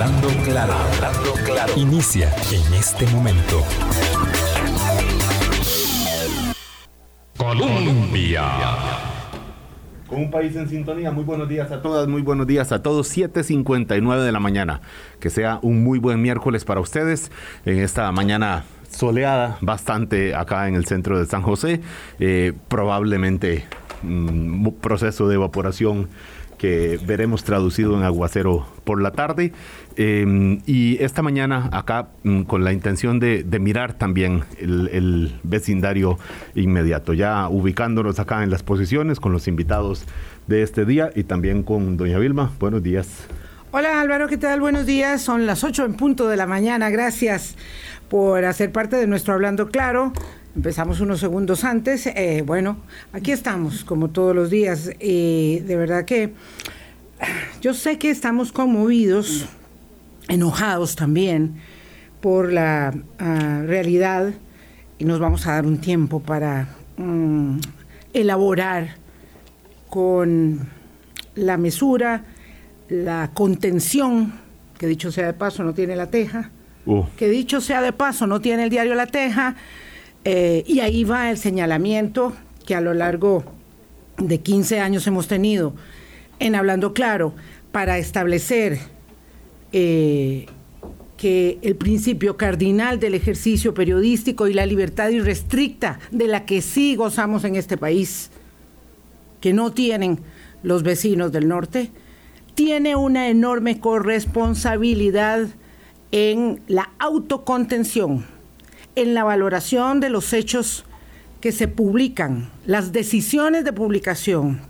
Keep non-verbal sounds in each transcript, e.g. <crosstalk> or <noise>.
Hablando claro, hablando claro. Inicia en este momento. Colombia. Con un país en sintonía, muy buenos días a todas, muy buenos días a todos, 7.59 de la mañana. Que sea un muy buen miércoles para ustedes en esta mañana soleada, bastante acá en el centro de San José, eh, probablemente mm, proceso de evaporación que veremos traducido en aguacero por la tarde. Em, y esta mañana acá mm, con la intención de, mirar también el, vecindario inmediato, ya ubicándonos acá en las posiciones con los invitados de este día y también con doña Vilma. Buenos días. Hola Álvaro, ¿qué tal? Buenos días. Son las 8 en punto de la mañana. Gracias por hacer parte de nuestro Hablando Claro. Empezamos unos segundos antes. Eh, bueno, aquí estamos, como todos los días. y de verdad que <sighs> yo sé que estamos conmovidos, enojados también por la ah, realidad y nos vamos a dar un tiempo para mm, elaborar con la mesura, la contención, que dicho sea de paso no tiene la teja, uh. que dicho sea de paso no tiene el diario La Teja, eh, y ahí va el señalamiento que a lo largo de 15 años hemos tenido en Hablando Claro para establecer eh, que el principio cardinal del ejercicio periodístico y la libertad irrestricta de la que sí gozamos en este país, que no tienen los vecinos del norte, tiene una enorme corresponsabilidad en la autocontención en la valoración de los hechos que se publican, las decisiones de publicación,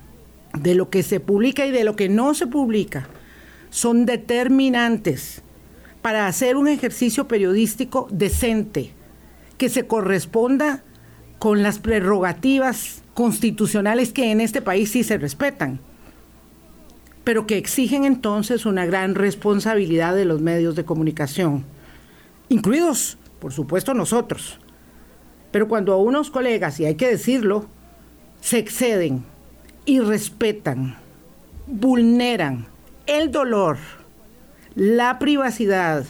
de lo que se publica y de lo que no se publica, son determinantes para hacer un ejercicio periodístico decente, que se corresponda con las prerrogativas constitucionales que en este país sí se respetan, pero que exigen entonces una gran responsabilidad de los medios de comunicación, incluidos por supuesto nosotros. Pero cuando a unos colegas, y hay que decirlo, se exceden, y respetan, vulneran el dolor, la privacidad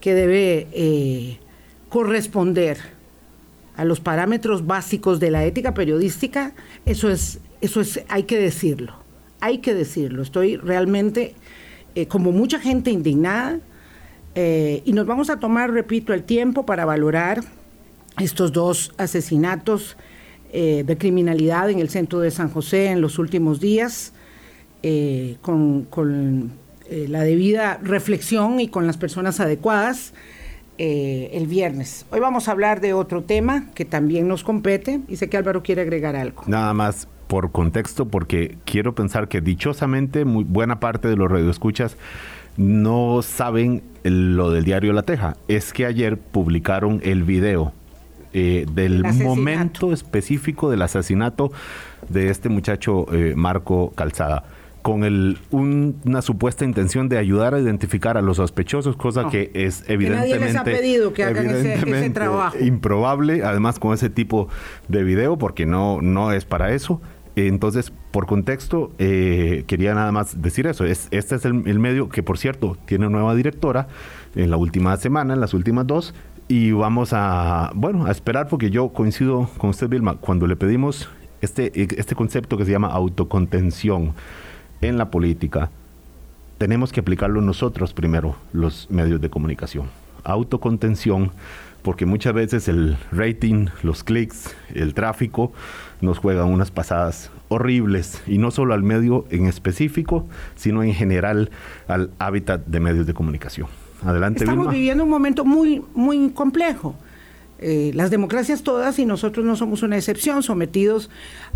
que debe eh, corresponder a los parámetros básicos de la ética periodística, eso es, eso es, hay que decirlo, hay que decirlo. Estoy realmente, eh, como mucha gente indignada, eh, y nos vamos a tomar, repito, el tiempo para valorar estos dos asesinatos eh, de criminalidad en el centro de San José en los últimos días, eh, con, la debida reflexión y con las personas adecuadas. el viernes. Hoy vamos a hablar de otro tema que también nos compete y sé que Álvaro quiere agregar algo. Nada más por contexto, porque quiero pensar que dichosamente muy buena parte de los radioescuchas no saben lo del diario La Teja. Es que ayer publicaron el video eh, del momento específico del asesinato de este muchacho eh, Marco Calzada con el, una supuesta intención de ayudar a identificar a los sospechosos, cosa que es evidentemente, que trabajo. improbable, además con ese tipo de video, porque no, no es para eso. Entonces, por contexto, eh, quería nada más decir eso. Es, este es el, medio que, por cierto, tiene nueva directora en la última semana, en las últimas dos. Y vamos a, bueno, a esperar porque yo coincido con usted, Vilma, cuando le pedimos este, este concepto que se llama autocontención en la política, tenemos que aplicarlo nosotros primero, los medios de comunicación. Autocontención porque muchas veces el rating, los clics, el tráfico nos juegan unas pasadas horribles y no solo al medio en específico, sino en general al hábitat de medios de comunicación. Adelante. Estamos viviendo un momento muy, muy complejo. Eh, las democracias todas, y nosotros no somos una excepción, sometidos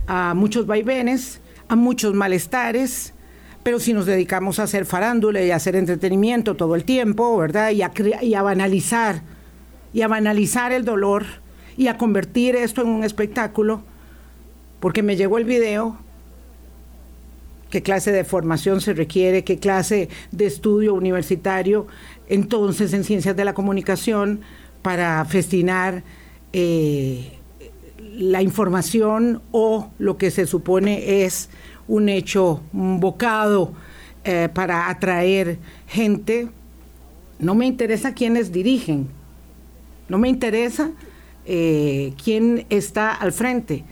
a muchos vaivenes, a muchos malestares, pero si nos dedicamos a hacer farándula y a hacer entretenimiento todo el tiempo, ¿verdad? Y a, y a banalizar y a banalizar el dolor y a convertir esto en un espectáculo, porque me llegó el video, qué clase de formación se requiere, qué clase de estudio universitario, entonces en ciencias de la comunicación, para festinar eh, la información o lo que se supone es un hecho, bocado eh, para atraer gente. No me interesa quiénes dirigen, no me interesa eh, quién está al frente.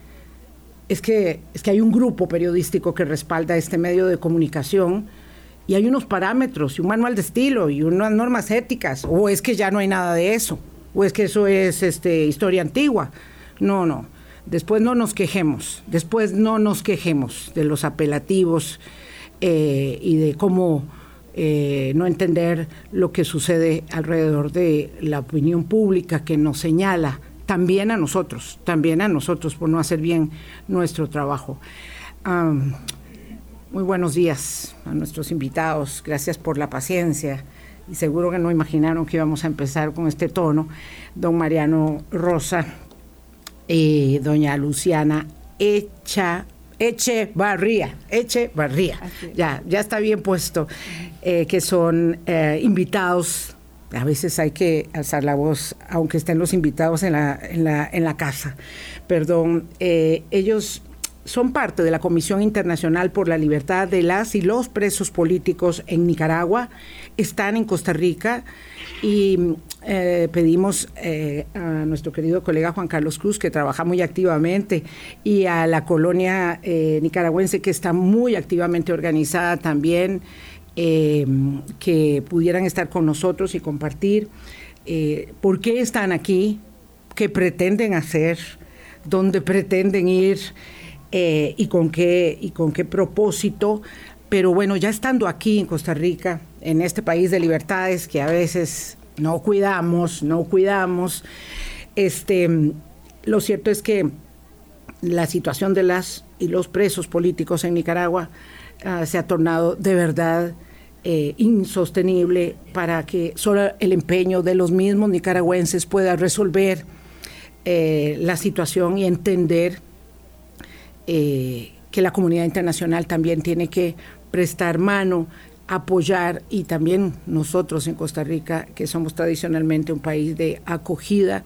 Es que, es que hay un grupo periodístico que respalda este medio de comunicación y hay unos parámetros y un manual de estilo y unas normas éticas. O es que ya no hay nada de eso, o es que eso es este, historia antigua. No, no. Después no nos quejemos, después no nos quejemos de los apelativos eh, y de cómo eh, no entender lo que sucede alrededor de la opinión pública que nos señala también a nosotros, también a nosotros por no hacer bien nuestro trabajo. muy buenos días a nuestros invitados, gracias por la paciencia y seguro que no imaginaron que íbamos a empezar con este tono. Don Mariano Rosa, y doña Luciana Echa, Echevarría, Echevarría, ya, ya está bien puesto, eh, que son eh, invitados. A veces hay que alzar la voz, aunque estén los invitados en la, en la, en la casa. Perdón, eh, ellos son parte de la Comisión Internacional por la Libertad de las y los Presos Políticos en Nicaragua, están en Costa Rica y eh, pedimos eh, a nuestro querido colega Juan Carlos Cruz, que trabaja muy activamente, y a la colonia eh, nicaragüense, que está muy activamente organizada también, que pudieran estar con nosotros y compartir por qué están aquí, qué pretenden hacer, dónde pretenden ir y, con qué, y con qué propósito. Pero bueno, ya estando aquí en Costa Rica, en este país de libertades que a veces no cuidamos, no cuidamos. Este, lo cierto es que la situación de las y los presos políticos en Nicaragua ah, se ha tornado de verdad eh, insostenible para que solo el empeño de los mismos nicaragüenses pueda resolver eh, la situación y entender eh, que la comunidad internacional también tiene que prestar mano apoyar y también nosotros en Costa Rica, que somos tradicionalmente un país de acogida,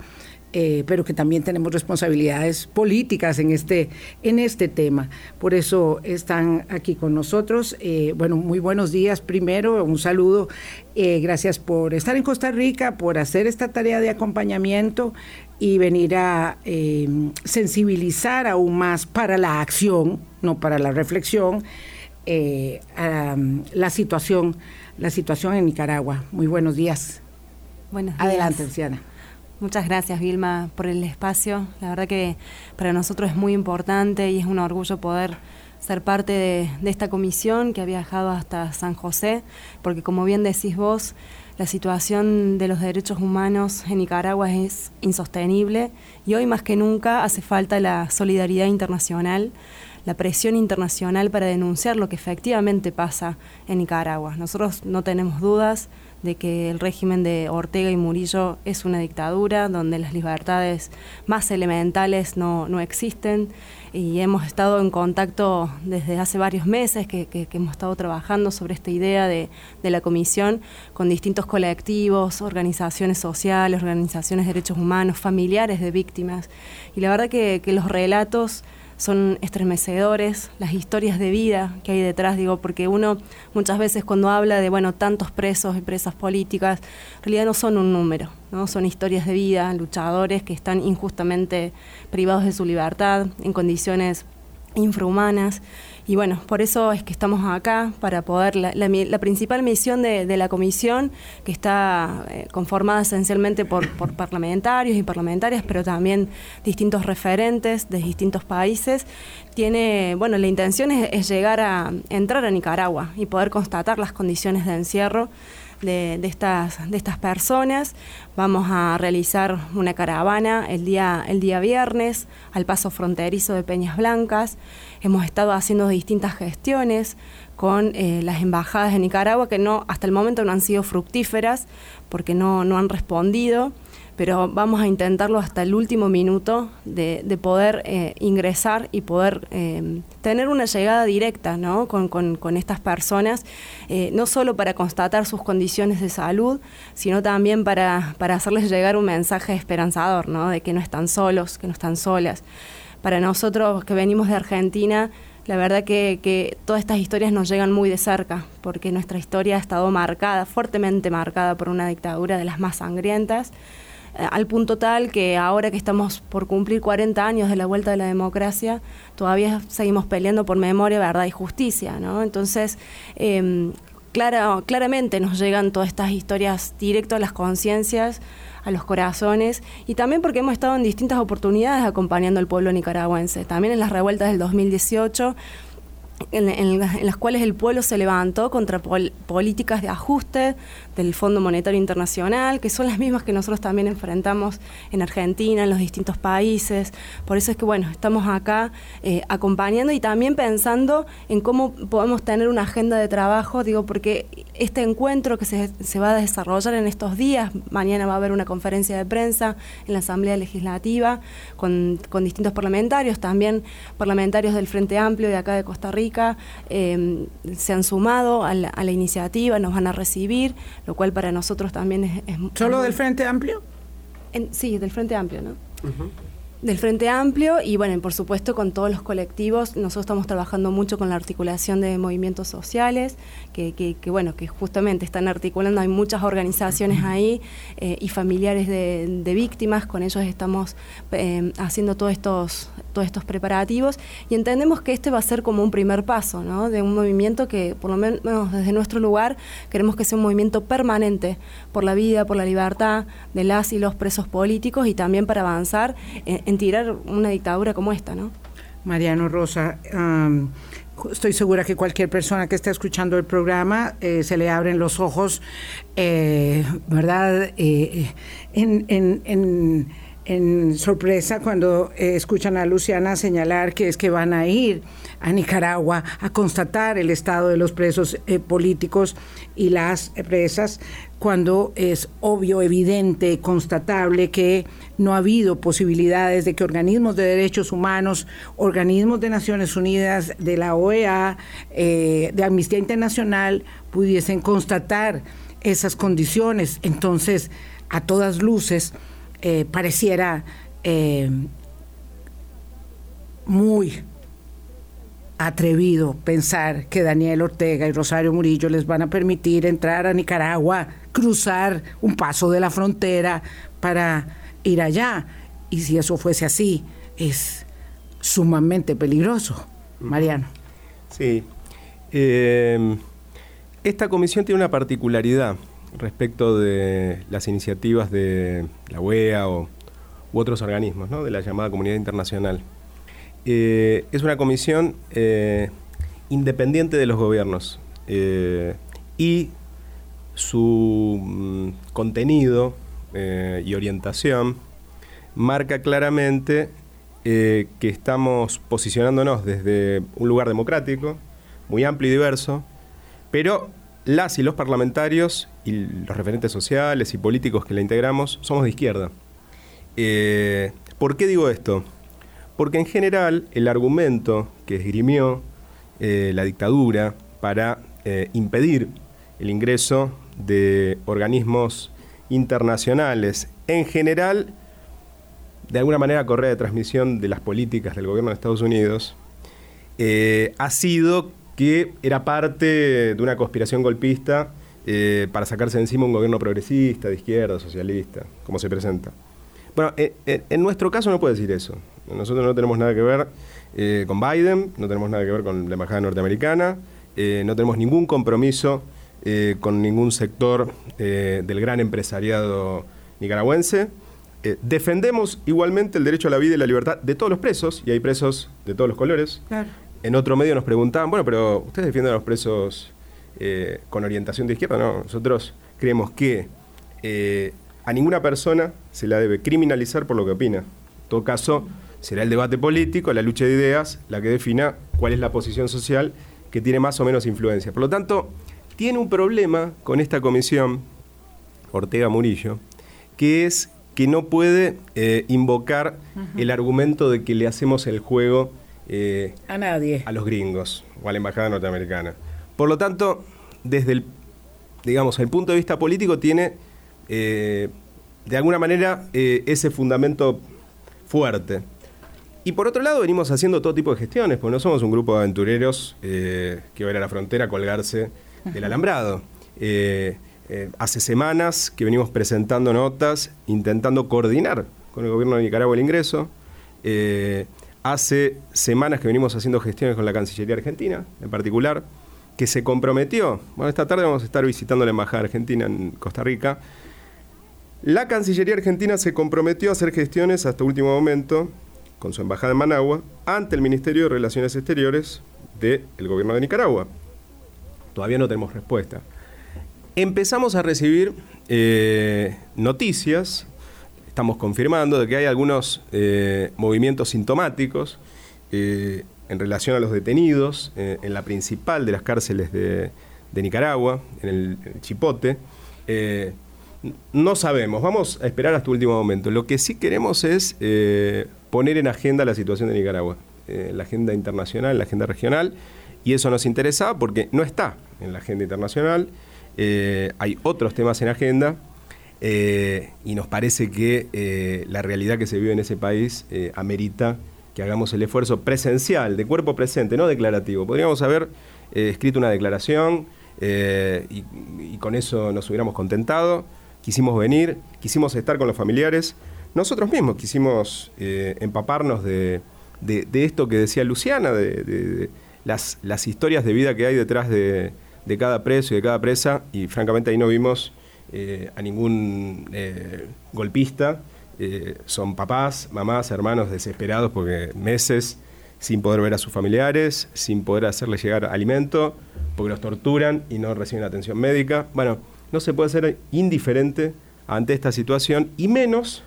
eh, pero que también tenemos responsabilidades políticas en este, en este tema. Por eso están aquí con nosotros. Eh, bueno, muy buenos días primero, un saludo. Eh, gracias por estar en Costa Rica, por hacer esta tarea de acompañamiento y venir a sensibilizar aún más para la acción, no para la reflexión eh, la situación, la situación en Nicaragua. Muy buenos días. Buenos días. Adelante, Luciana. Muchas gracias, Vilma, por el espacio. La verdad que para nosotros es muy importante y es un orgullo poder ser parte de, esta comisión que ha viajado hasta San José, porque como bien decís vos, la situación de los derechos humanos en Nicaragua es insostenible y hoy más que nunca hace falta la solidaridad internacional la presión internacional para denunciar lo que efectivamente pasa en Nicaragua. Nosotros no tenemos dudas de que el régimen de Ortega y Murillo es una dictadura donde las libertades más elementales no, existen. Y hemos estado en contacto desde hace varios meses que, hemos estado trabajando sobre esta idea de, la comisión con distintos colectivos, organizaciones sociales, organizaciones de derechos humanos, familiares de víctimas. Y la verdad que los relatos son estremecedores, las historias de vida que hay detrás, digo, porque uno muchas veces cuando habla de, bueno, tantos presos y presas políticas, en realidad no son un número, ¿no? Son historias de vida, luchadores que están injustamente privados de su libertad, en condiciones infrahumanas y bueno, por eso es que estamos acá, para poder, la, principal misión de, la comisión, que está eh, conformada esencialmente por, parlamentarios y parlamentarias, pero también distintos referentes de distintos países, tiene, bueno, la intención es llegar a entrar a Nicaragua y poder constatar las condiciones de encierro de, estas, de estas personas. Vamos a realizar una caravana el día, el día viernes al paso fronterizo de Peñas Blancas. Hemos estado haciendo distintas gestiones con eh, las embajadas de Nicaragua que no hasta el momento no han sido fructíferas porque no, no han respondido pero vamos a intentarlo hasta el último minuto de, de poder eh, ingresar y poder eh, tener una llegada directa ¿no? con, con, estas personas, no solo para constatar sus condiciones de salud, sino también para, para hacerles llegar un mensaje esperanzador, ¿no? de que no están solos, que no están solas. Para nosotros que venimos de Argentina, la verdad que, todas estas historias nos llegan muy de cerca, porque nuestra historia ha estado marcada, fuertemente marcada por una dictadura de las más sangrientas, eh, al punto tal que ahora que estamos por cumplir 40 años de la vuelta de la democracia, todavía seguimos peleando por memoria, verdad y justicia. ¿no? Entonces, eh, clara, claramente nos llegan todas estas historias directo a las conciencias, a los corazones y también porque hemos estado en distintas oportunidades acompañando al pueblo nicaragüense. También en las revueltas del 2018 en, las cuales el pueblo se levantó contra políticas de ajuste del Fondo Monetario Internacional, que son las mismas que nosotros también enfrentamos en Argentina, en los distintos países. Por eso es que, bueno, estamos acá eh, acompañando y también pensando en cómo podemos tener una agenda de trabajo, digo, porque este encuentro que se, se va a desarrollar en estos días, mañana va a haber una conferencia de prensa en la Asamblea Legislativa con, con distintos parlamentarios, también parlamentarios del Frente Amplio de acá de Costa Rica, Em, se han sumado a la, iniciativa, nos van a recibir, lo cual para nosotros también es... ¿Solo del Frente Amplio? sí, del Frente Amplio, ¿no? Del Frente Amplio y bueno, por supuesto con todos los colectivos. Nosotros estamos trabajando mucho con la articulación de movimientos sociales, que, que, bueno, que justamente están articulando, hay muchas organizaciones ahí eh, y familiares de, víctimas, con ellos estamos eh, haciendo todos estos, todos estos preparativos y entendemos que este va a ser como un primer paso, ¿no? De un movimiento que por lo menos desde nuestro lugar queremos que sea un movimiento permanente por la vida, por la libertad de las y los presos políticos y también para avanzar en en tirar una dictadura como esta, ¿no? Mariano Rosa, estoy segura que cualquier persona que esté escuchando el programa eh, se le abren los ojos, eh, ¿verdad? Eh, en, sorpresa cuando escuchan a Luciana señalar que es que van a ir a Nicaragua a constatar el estado de los presos políticos y las presas cuando es obvio, evidente, constatable que no ha habido posibilidades de que organismos de derechos humanos, organismos de Naciones Unidas, de la OEA, eh, de Amnistía Internacional, pudiesen constatar esas condiciones. Entonces, a todas luces, eh, pareciera eh, muy atrevido pensar que Daniel Ortega y Rosario Murillo les van a permitir entrar a Nicaragua, cruzar un paso de la frontera para ir allá. Y si eso fuese así, es sumamente peligroso. Mariano. Sí. Eh, esta comisión tiene una particularidad respecto de las iniciativas de la OEA o, u otros organismos, ¿no? de la llamada comunidad internacional. Eh, es una comisión eh, independiente de los gobiernos eh, y su mm, contenido y orientación marca claramente que estamos posicionándonos desde un lugar democrático, muy amplio y diverso, pero las y los parlamentarios y los referentes sociales y políticos que la integramos somos de izquierda. ¿Por qué digo esto? Porque en general el argumento que esgrimió eh, la dictadura para eh, impedir el ingreso de organismos internacionales, en general, de alguna manera correa de transmisión de las políticas del gobierno de Estados Unidos, eh, ha sido que era parte de una conspiración golpista para sacarse de encima un gobierno progresista, de izquierda, socialista, como se presenta. Bueno, en nuestro caso no puede decir eso. Nosotros no tenemos nada que ver eh, con Biden, no tenemos nada que ver con la embajada norteamericana, eh, no tenemos ningún compromiso eh, con ningún sector del gran empresariado nicaragüense. defendemos igualmente el derecho a la vida y la libertad de todos los presos, y hay presos de todos los colores. En otro medio nos preguntaban, bueno, pero ¿ustedes defienden a los presos con orientación de izquierda? No, nosotros creemos que a ninguna persona se la debe criminalizar por lo que opina. En todo caso, será el debate político, la lucha de ideas, la que defina cuál es la posición social que tiene más o menos influencia. Por lo tanto, tiene un problema con esta comisión, Ortega Murillo, que es que no puede eh, invocar el argumento de que le hacemos el juego eh, a nadie, a los gringos o a la embajada norteamericana. Por lo tanto, desde el, digamos, el punto de vista político tiene eh, de alguna manera ese fundamento fuerte. Y por otro lado, venimos haciendo todo tipo de gestiones, porque no somos un grupo de aventureros eh, que va a ir a la frontera a colgarse del alambrado. Eh, eh, hace semanas que venimos presentando notas, intentando coordinar con el gobierno de Nicaragua el ingreso. hace semanas que venimos haciendo gestiones con la Cancillería Argentina, en particular, que se comprometió. Bueno, esta tarde vamos a estar visitando la Embajada Argentina en Costa Rica. La Cancillería Argentina se comprometió a hacer gestiones hasta último momento con su embajada en Managua ante el Ministerio de Relaciones Exteriores del gobierno de Nicaragua. Todavía no tenemos respuesta. Empezamos a recibir eh, noticias, estamos confirmando de que hay algunos eh, movimientos sintomáticos eh, en relación a los detenidos en la principal de las cárceles de, Nicaragua, en el, el Chipote. no sabemos, vamos a esperar hasta último momento. Lo que sí queremos es poner en agenda la situación de Nicaragua, eh, la agenda internacional, la agenda regional, y eso nos interesa porque no está en la agenda internacional, eh, hay otros temas en agenda, eh, y nos parece que la realidad que se vive en ese país amerita que hagamos el esfuerzo presencial, de cuerpo presente, no declarativo. Podríamos haber escrito una declaración y, y con eso nos hubiéramos contentado. Quisimos venir, quisimos estar con los familiares, nosotros mismos quisimos eh, empaparnos de, esto que decía Luciana, de, las, historias de vida que hay detrás de, cada preso y de cada presa, y francamente ahí no vimos eh, a ningún eh, son papás, mamás, hermanos desesperados porque meses sin poder ver a sus familiares, sin poder hacerles llegar alimento, porque los torturan y no reciben atención médica. Bueno, no se puede ser indiferente ante esta situación y menos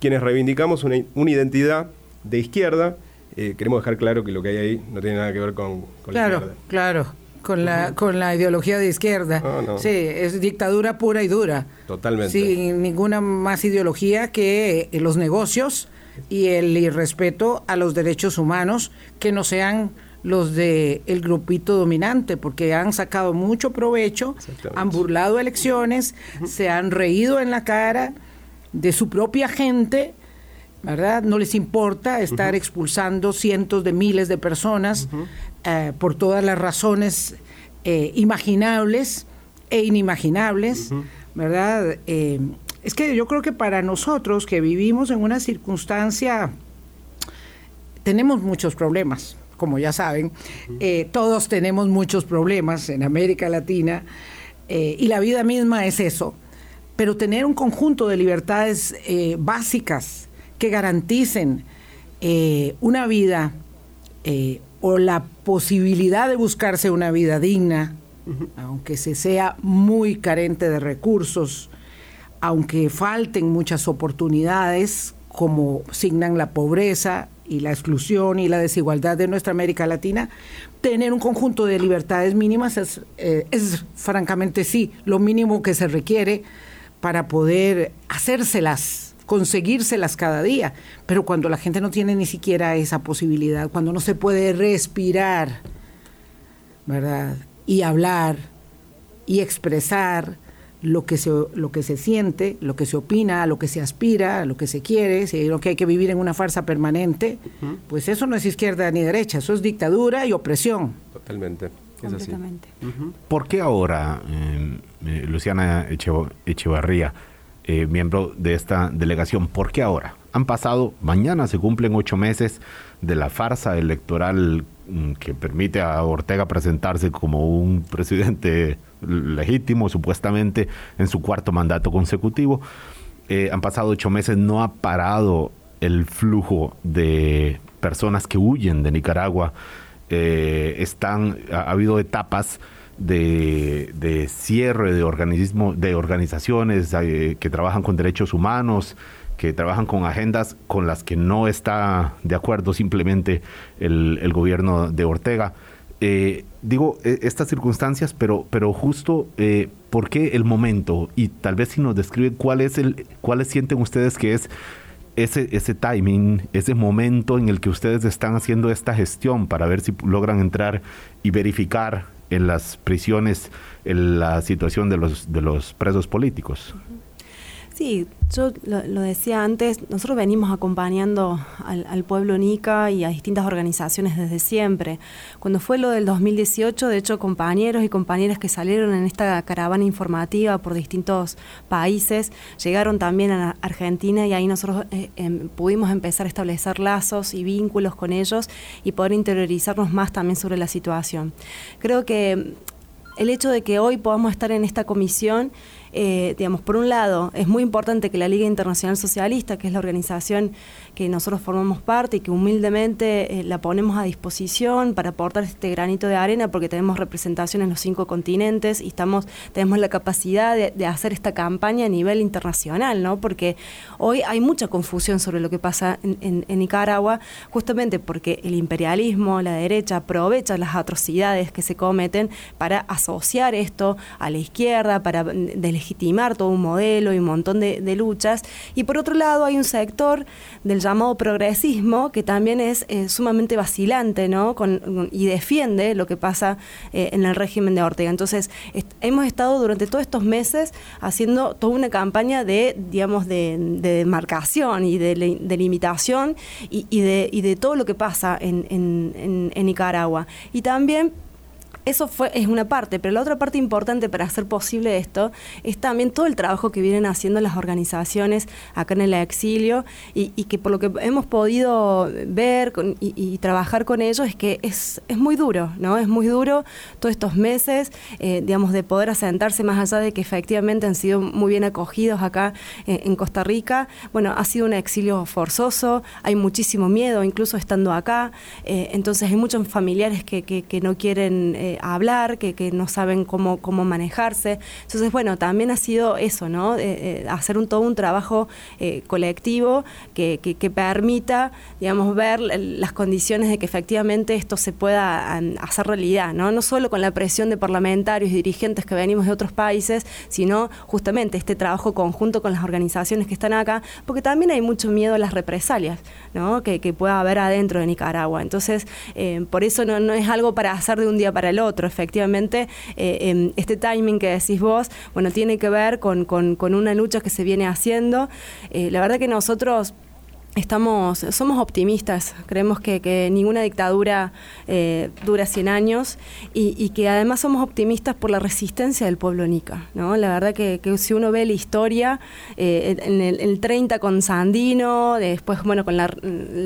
quienes reivindicamos una, identidad de izquierda, eh, queremos dejar claro que lo que hay ahí no tiene nada que ver con, claro, la izquierda. Claro, con la, con la ideología de izquierda. Sí, es dictadura pura y dura. Totalmente. Sin ninguna más ideología que los negocios y el irrespeto a los derechos humanos que no sean los del el grupito dominante, porque han sacado mucho provecho, han burlado elecciones, se han reído en la cara de su propia gente, ¿verdad? No les importa estar expulsando cientos de miles de personas eh, por todas las razones eh, imaginables e inimaginables, ¿verdad? Eh, es que yo creo que para nosotros que vivimos en una circunstancia, tenemos muchos problemas, como ya saben, todos tenemos muchos problemas en América Latina, y la vida misma es eso. Pero tener un conjunto de libertades básicas que garanticen una vida eh, o la posibilidad de buscarse una vida digna, aunque se sea muy carente de recursos, aunque falten muchas oportunidades, como signan la pobreza y la exclusión y la desigualdad de nuestra América Latina, tener un conjunto de libertades mínimas es, es francamente sí, lo mínimo que se requiere para poder hacérselas, conseguírselas cada día. Pero cuando la gente no tiene ni siquiera esa posibilidad, cuando no se puede respirar, ¿verdad? Y hablar y expresar lo que se, lo que se siente, lo que se opina, lo que se aspira, lo que se quiere, si lo que hay que vivir en una farsa permanente, pues eso no es izquierda ni derecha, eso es dictadura y opresión. Totalmente. Completamente. ¿Por qué ahora, em, eh, Luciana Echevarría, eh, miembro de esta delegación, por qué ahora? Han pasado, mañana se cumplen ocho meses de la farsa electoral mm, que permite a Ortega presentarse como un <laughs> presidente legítimo, supuestamente, en su cuarto mandato consecutivo. Eh, han pasado ocho meses, no ha parado el flujo de personas que huyen de Nicaragua eh, ha, habido etapas de, cierre de organismos, de organizaciones eh, que trabajan con derechos humanos, que trabajan con agendas con las que no está de acuerdo simplemente el, gobierno de Ortega. Eh, digo e, estas circunstancias, pero, pero justo por qué el momento y tal vez si nos describen cuál es el, cuáles sienten ustedes que es ese, ese timing, ese momento en el que ustedes están haciendo esta gestión para ver si logran entrar y verificar en las prisiones la situación de los, de los presos políticos? Sí, yo lo, decía antes, nosotros venimos acompañando al, pueblo Nica y a distintas organizaciones desde siempre. Cuando fue lo del 2018, de hecho, compañeros y compañeras que salieron en esta caravana informativa por distintos países llegaron también a Argentina y ahí nosotros eh, em, pudimos empezar a establecer lazos y vínculos con ellos y poder interiorizarnos más también sobre la situación. Creo que el hecho de que hoy podamos estar en esta comisión eh, digamos, por un lado, es muy importante que la Liga Internacional Socialista, que es la organización que nosotros formamos parte y que humildemente eh, la ponemos a disposición para aportar este granito de arena, porque tenemos representación en los cinco continentes y estamos, tenemos la capacidad de, hacer esta campaña a nivel internacional, ¿no? Porque hoy hay mucha confusión sobre lo que pasa en, Nicaragua, justamente porque el imperialismo, la derecha, aprovecha las atrocidades que se cometen para asociar esto a la izquierda, para legitimar todo un modelo y un montón de, luchas. Y por otro lado hay un sector del llamado progresismo que también es eh, sumamente vacilante ¿no? Con, y defiende lo que pasa eh, en el régimen de Ortega. Entonces hemos estado durante todos estos meses haciendo toda una campaña de, digamos, de, demarcación y de, limitación y, de, y de todo lo que pasa en, en, en Nicaragua. Y también eso fue, es una parte, pero la otra parte importante para hacer posible esto es también todo el trabajo que vienen haciendo las organizaciones acá en el exilio y, que por lo que hemos podido ver y, trabajar con ellos es que es, es muy duro, ¿no? Es muy duro todos estos meses, eh, digamos, de poder asentarse más allá de que efectivamente han sido muy bien acogidos acá eh, en Costa Rica. Bueno, ha sido un exilio forzoso, hay muchísimo miedo incluso estando acá, eh, entonces hay muchos familiares que, que no quieren hablar, que, que, no saben cómo, cómo manejarse. Entonces, bueno, también ha sido eso, ¿no? hacer un, todo un trabajo eh, colectivo que, que, permita, digamos, ver las condiciones de que efectivamente esto se pueda hacer realidad, ¿no? No solo con la presión de parlamentarios y dirigentes que venimos de otros países, sino justamente este trabajo conjunto con las organizaciones que están acá, porque también hay mucho miedo a las represalias, ¿no? Que, pueda haber adentro de Nicaragua. Entonces, eh, por eso no, no es algo para hacer de un día para el otro. Efectivamente, eh, em, este timing que decís vos, bueno, tiene que ver con, con, una lucha que se viene haciendo. Eh, la verdad que nosotros Estamos, somos optimistas, creemos que, ninguna dictadura eh, dura 100 años y, que además somos optimistas por la resistencia del pueblo nica. ¿no? La verdad que, si uno ve la historia, eh, en el, 30 con Sandino, después bueno con la,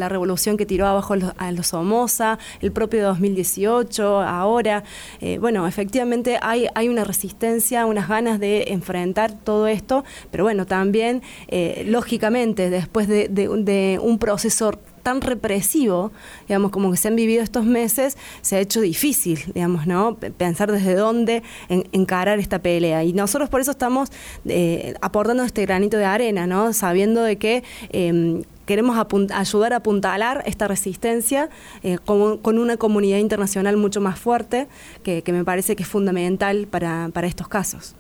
revolución que tiró abajo a los, Somoza, el propio 2018, ahora, eh, bueno, efectivamente hay, hay una resistencia, unas ganas de enfrentar todo esto, pero bueno, también, lógicamente, después de un proceso tan represivo, digamos, como que se han vivido estos meses, se ha hecho difícil, digamos, ¿no? Pensar desde dónde encarar esta pelea. Y nosotros por eso estamos eh, aportando este granito de arena, ¿no? Sabiendo de que em, queremos ayudar a apuntalar esta resistencia eh, con, una comunidad internacional mucho más fuerte, que, me parece que es fundamental para estos casos.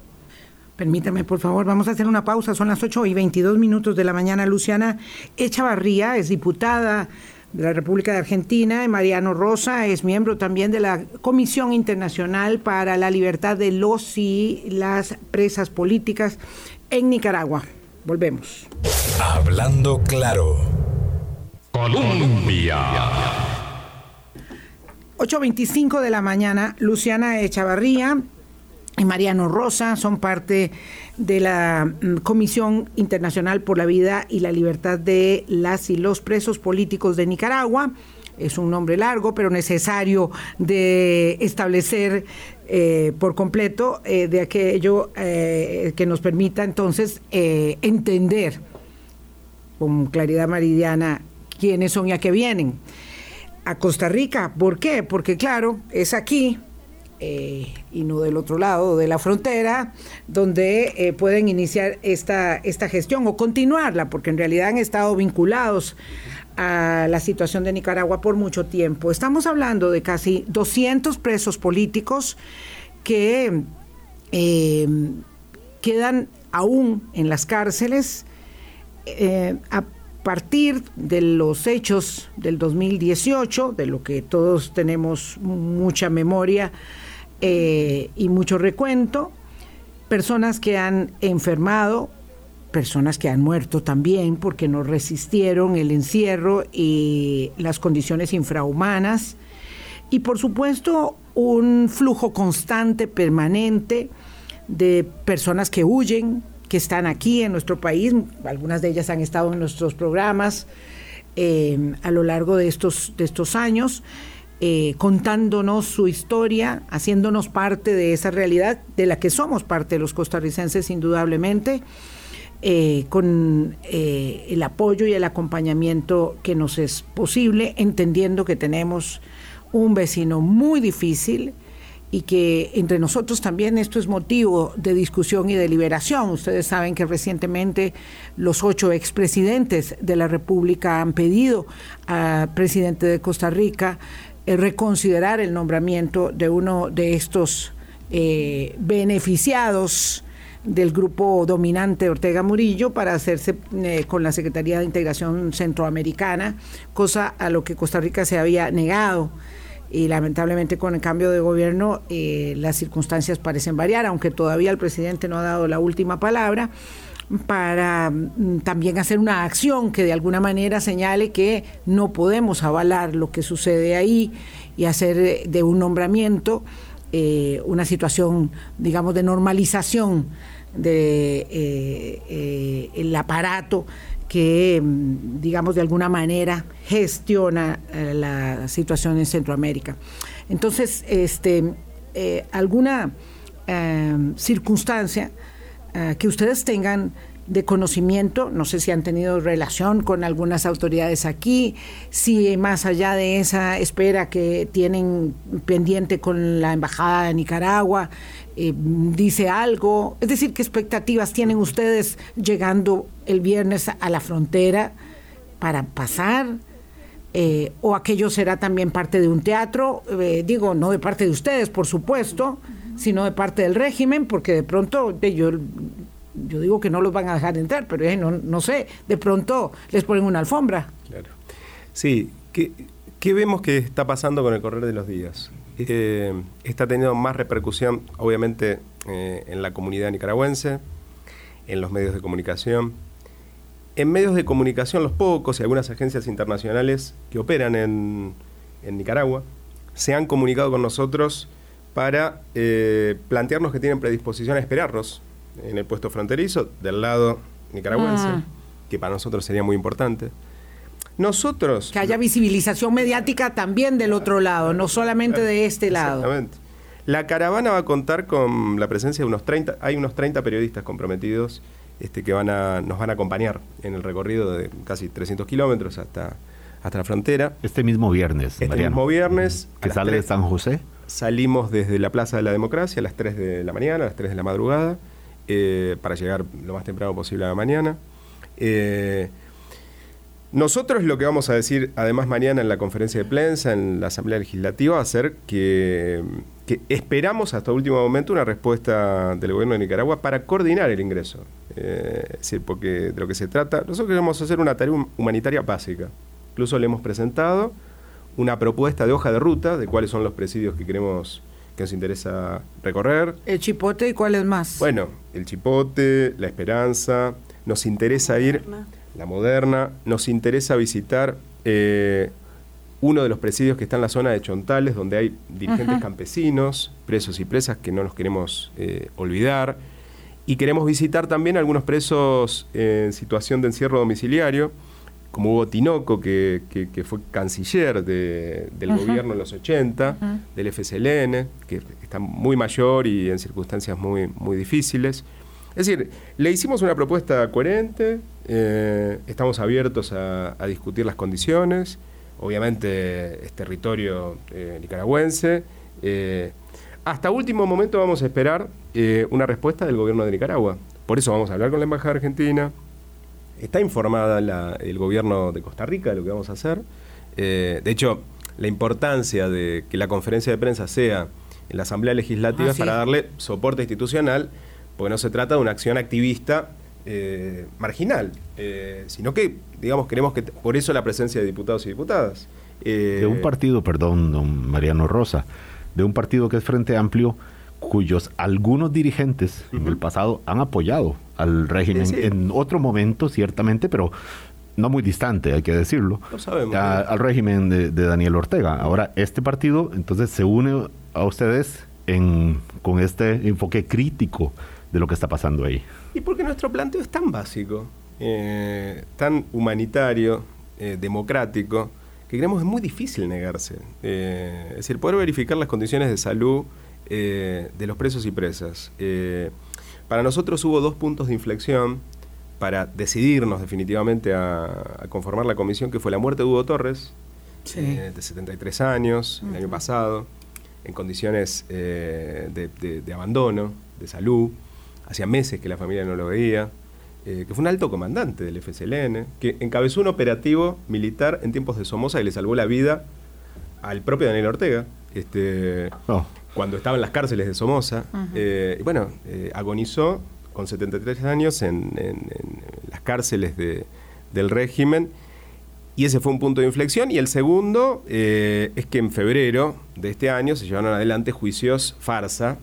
Permítame, por favor, vamos a hacer una pausa. Son las 8 y 22 minutos de la mañana. Luciana Echavarría es diputada de la República de Argentina Mariano Rosa es miembro también de la Comisión Internacional para la Libertad de los y las Presas Políticas en Nicaragua. Volvemos. Hablando claro. Colombia. 8.25 de la mañana, Luciana Echavarría y Mariano Rosa son parte de la mm, Comisión Internacional por la Vida y la Libertad de las y los presos políticos de Nicaragua. Es un nombre largo, pero necesario de establecer eh, por completo eh, de aquello eh, que nos permita entonces entender con claridad meridiana quiénes son y a qué vienen. A Costa Rica, ¿por qué? Porque claro, es aquí eh, y no del otro lado de la frontera, donde eh, pueden iniciar esta, esta gestión o continuarla, porque en realidad han estado vinculados a la situación de Nicaragua por mucho tiempo. Estamos hablando de casi 200 presos políticos que eh, quedan aún en las cárceles a partir de los hechos del 2018, de lo que todos tenemos mucha memoria, eh, y mucho recuento, personas que han enfermado personas que han muerto también porque no resistieron el encierro y las condiciones infrahumanas. Y por supuesto un flujo constante, permanente, de personas que huyen, que están aquí en nuestro país, algunas de ellas han estado en nuestros programas eh, a lo largo de estos, de estos años, eh, contándonos su historia, haciéndonos parte de esa realidad de la que somos parte los costarricenses indudablemente, eh, con el apoyo y el acompañamiento que nos es posible, entendiendo que tenemos un vecino muy difícil, y que entre nosotros también esto es motivo de discusión y deliberación. Ustedes saben que recientemente los ocho expresidentes de la República han pedido al presidente de Costa Rica eh, reconsiderar el nombramiento de uno de estos eh, beneficiados del grupo dominante Ortega Murillo para hacerse eh, con la Secretaría de Integración Centroamericana, cosa a lo que Costa Rica se había negado. Y lamentablemente con el cambio de gobierno las circunstancias parecen variar, aunque todavía el presidente no ha dado la última palabra para mm, también hacer una acción que de alguna manera señale que no podemos avalar lo que sucede ahí y hacer de un nombramiento eh, una situación, digamos, de normalización del de, eh, aparato que, mm, digamos, de alguna manera gestiona eh, la situación en Centroamérica. Entonces, este, eh, alguna eh, circunstancia que ustedes tengan de conocimiento, no sé si han tenido relación con algunas autoridades aquí, si más allá de esa espera que tienen pendiente con la Embajada de Nicaragua, eh, dice algo, es decir, ¿qué expectativas tienen ustedes llegando el viernes a la frontera para pasar? Eh, o aquello será también parte de un teatro, eh, digo, no de parte de ustedes, por supuesto, sino de parte del régimen, porque de pronto yo yo digo que no los van a dejar entrar, pero no, no sé, de pronto les ponen una alfombra. Claro. Sí, ¿qué, vemos que está pasando con el correr de los días? Eh, está teniendo más repercusión, obviamente, eh, en la comunidad nicaragüense, en los medios de comunicación. En medios de comunicación, los pocos y algunas agencias internacionales que operan en, Nicaragua se han comunicado con nosotros para eh, plantearnos que tienen predisposición a esperarnos en el puesto fronterizo del lado nicaragüense, ah. que para nosotros sería muy importante. Nosotros... Que haya visibilización mediática también del otro lado, no solamente de este lado. Exactamente. La caravana va a contar con la presencia de unos 30, hay unos 30 periodistas comprometidos este, que van a, nos van a acompañar en el recorrido de casi 300 kilómetros hasta, hasta la frontera. Este mismo viernes. Este mismo viernes. ¿Que sale de San José? Salimos desde la Plaza de la Democracia a las 3 de la mañana, a las 3 de la madrugada. Eh, para llegar lo más temprano posible a la mañana. Eh, nosotros lo que vamos a decir, además mañana en la conferencia de prensa, en la Asamblea Legislativa, va a ser que, esperamos hasta último momento una respuesta del gobierno de Nicaragua para coordinar el ingreso. Eh, es decir, porque de lo que se trata, nosotros queremos hacer una tarea humanitaria básica. Incluso le hemos presentado una propuesta de hoja de ruta de cuáles son los presidios que queremos que nos interesa recorrer. ¿El Chipote y cuál es más? Bueno, el Chipote, la Esperanza, nos interesa ir, la Moderna, nos interesa visitar eh, uno de los presidios que está en la zona de Chontales, donde hay dirigentes campesinos, presos y presas que no nos queremos eh, olvidar. Y queremos visitar también algunos presos en situación de encierro domiciliario como Hugo Tinoco, que, fue canciller del gobierno en los 80, del FSLN, que está muy mayor y en circunstancias muy, muy difíciles. Es decir, le hicimos una propuesta coherente, eh, estamos abiertos a, discutir las condiciones, obviamente es territorio eh, nicaragüense. Eh, hasta último momento vamos a esperar una respuesta del gobierno de Nicaragua. Por eso vamos a hablar con la Embajada Argentina, está informada el gobierno de Costa Rica de lo que vamos a hacer. Eh, de hecho, la importancia de que la conferencia de prensa sea en la Asamblea Legislativa es ah, para darle soporte institucional, porque no se trata de una acción activista eh, marginal, eh, sino que, digamos, queremos que, por eso la presencia de diputados y diputadas. de un partido, perdón, don Mariano Rosa, de un partido que es Frente Amplio, cuyos algunos dirigentes en el pasado han apoyado al régimen en otro momento, ciertamente, pero no muy distante, hay que decirlo, al régimen de, Daniel Ortega. Ahora, este partido entonces se une a ustedes en, con este enfoque crítico de lo que está pasando ahí. Y porque nuestro planteo es tan básico, eh, tan humanitario, eh, democrático, que creemos es muy difícil negarse. Eh, es decir, poder verificar las condiciones de salud de los presos y presas. Para nosotros hubo dos puntos de inflexión para decidirnos definitivamente a, conformar la comisión, que fue la muerte de Hugo Torres, de 73 años, el año pasado, en condiciones de, de, abandono, de salud. Hacía meses que la familia no lo veía. Eh, que fue un alto comandante del FSLN, que encabezó un operativo militar en tiempos de Somoza y le salvó la vida al propio Daniel Ortega, este, oh. Cuando estaba en las cárceles de Somoza. Eh, bueno, eh, agonizó con 73 años en, las cárceles del régimen. Y ese fue un punto de inflexión. Y el segundo es que en febrero de este año se llevaron adelante juicios farsa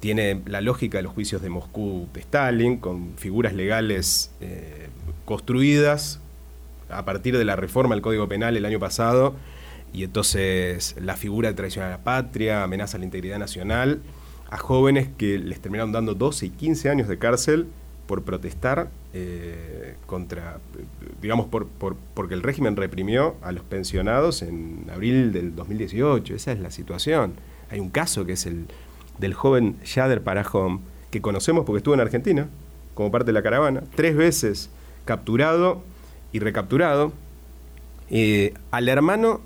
tiene la lógica de los juicios de Moscú de Stalin, con figuras legales eh, construidas a partir de la reforma del Código Penal el año pasado, y entonces la figura de traición a la patria, amenaza a la integridad nacional, a jóvenes que les terminaron dando 12 y 15 años de cárcel por protestar eh, contra, digamos, por, porque el régimen reprimió a los pensionados en abril del 2018. Esa es la situación. Hay un caso que es el del joven Yader Parajón, que conocemos porque estuvo en Argentina, como parte de la caravana, tres veces capturado y recapturado. Eh, al hermano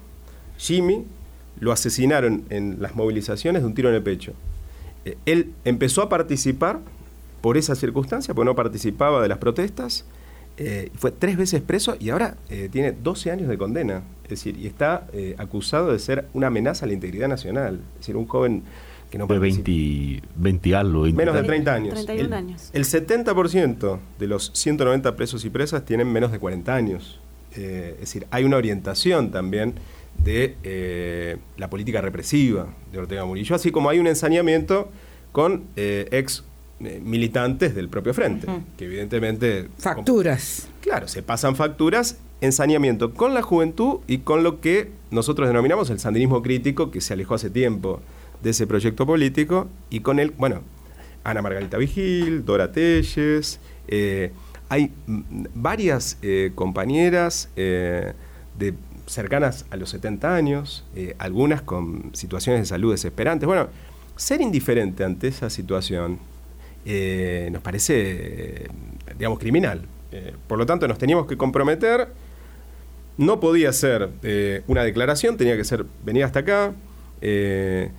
Jimmy lo asesinaron en las movilizaciones de un tiro en el pecho. Eh, él empezó a participar por esa circunstancia, porque no participaba de las protestas, eh, fue tres veces preso y ahora tiene 12 años de condena. Es decir, y está acusado de ser una amenaza a la integridad nacional. Es decir, un joven que no de 20, 20 algo. menos de 30 años. 31 el, años. El 70% de los 190 presos y presas tienen menos de 40 años. Eh, es decir, hay una orientación también de eh, la política represiva de Ortega Murillo, así como hay un ensañamiento con eh, ex militantes del propio frente, que evidentemente... Facturas. claro, se pasan facturas, ensañamiento con la juventud y con lo que nosotros denominamos el sandinismo crítico, que se alejó hace tiempo de ese proyecto político y con él, bueno, Ana Margarita Vigil, Dora Telles, eh, hay varias eh, compañeras eh, de, cercanas a los 70 años, algunas con situaciones de salud desesperantes. Bueno, ser indiferente ante esa situación nos parece, digamos, criminal. por lo tanto, nos teníamos que comprometer. No podía ser una declaración, tenía que ser venir hasta acá. Eh,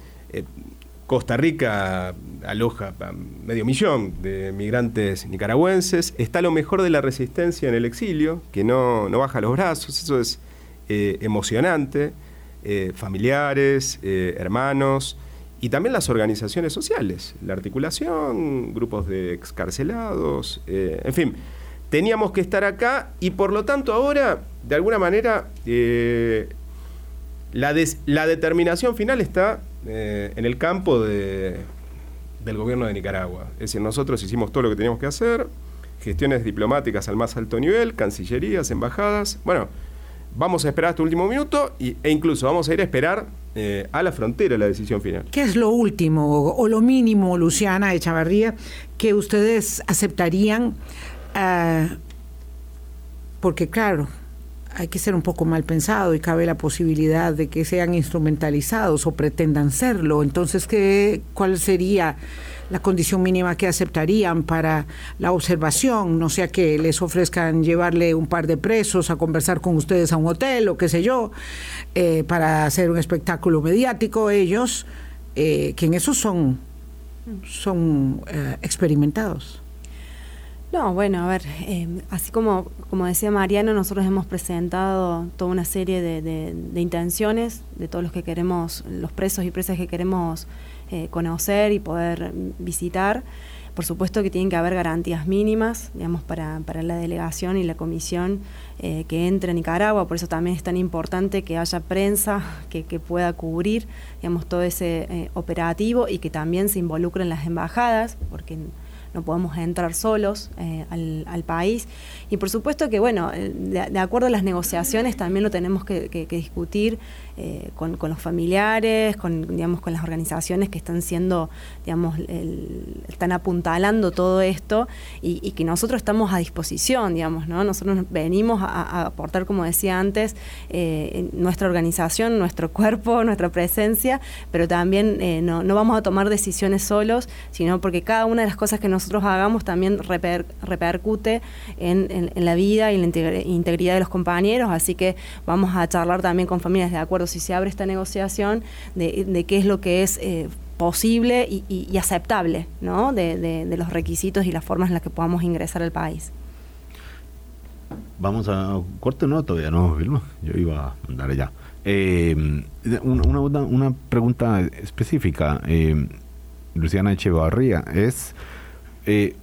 Costa Rica aloja medio millón de migrantes nicaragüenses. Está lo mejor de la resistencia en el exilio, que no, baja los brazos. Eso es eh, emocionante. Eh, familiares, hermanos y también las organizaciones sociales, la articulación, grupos de excarcelados, en fin. Teníamos que estar acá y por lo tanto ahora, de alguna manera, la, determinación final está eh, en el campo de, del gobierno de Nicaragua. Es decir, nosotros hicimos todo lo que teníamos que hacer, gestiones diplomáticas al más alto nivel, cancillerías, embajadas. Bueno, vamos a esperar hasta el último minuto y, e incluso vamos a ir a esperar eh, a la frontera la decisión final. ¿Qué es lo último o, lo mínimo, Luciana Echavarría, que ustedes aceptarían? Eh, porque claro, hay que ser un poco mal pensado y cabe la posibilidad de que sean instrumentalizados o pretendan serlo. Entonces, ¿qué, ¿cuál sería la condición mínima que aceptarían para la observación? No sea que les ofrezcan llevarle un par de presos a conversar con ustedes a un hotel o qué sé yo, eh, para hacer un espectáculo mediático ellos, eh, que en eso son, son eh, experimentados. No, bueno, a ver, em, así como, como decía Mariano, nosotros hemos presentado toda una serie de, de, intenciones de todos los que queremos, los presos y presas que queremos eh, conocer y poder visitar. Por supuesto que tienen que haber garantías mínimas, digamos, para, para la delegación y la comisión eh, que entre a Nicaragua, por eso también es tan importante que haya prensa que, que pueda cubrir, digamos, todo ese eh, operativo y que también se involucren las embajadas, porque no podemos entrar solos eh, al, país. Y por supuesto que, bueno, eh, de, acuerdo a las negociaciones también lo tenemos que, discutir eh, con, los familiares, con, digamos, con las organizaciones que están siendo, digamos, están apuntalando todo esto y, que nosotros estamos a disposición, digamos, ¿no? Nosotros venimos a, aportar, como decía antes, nuestra organización, nuestro cuerpo, <laughs> nuestra presencia, pero también no, no vamos a tomar decisiones solos, sino porque cada una de las cosas que nosotros hagamos también repercute en, la vida y en la integridad de los compañeros, así que vamos a charlar también con familias de acuerdo si se abre esta negociación de, qué es lo que es eh, posible y, aceptable ¿no? De, los requisitos y las formas en las que podamos ingresar al país. Vamos a corte, no, todavía no, Vilma. Yo iba a mandar ya. Eh, una, una, pregunta específica. Eh, Luciana Echevarría, es, eh,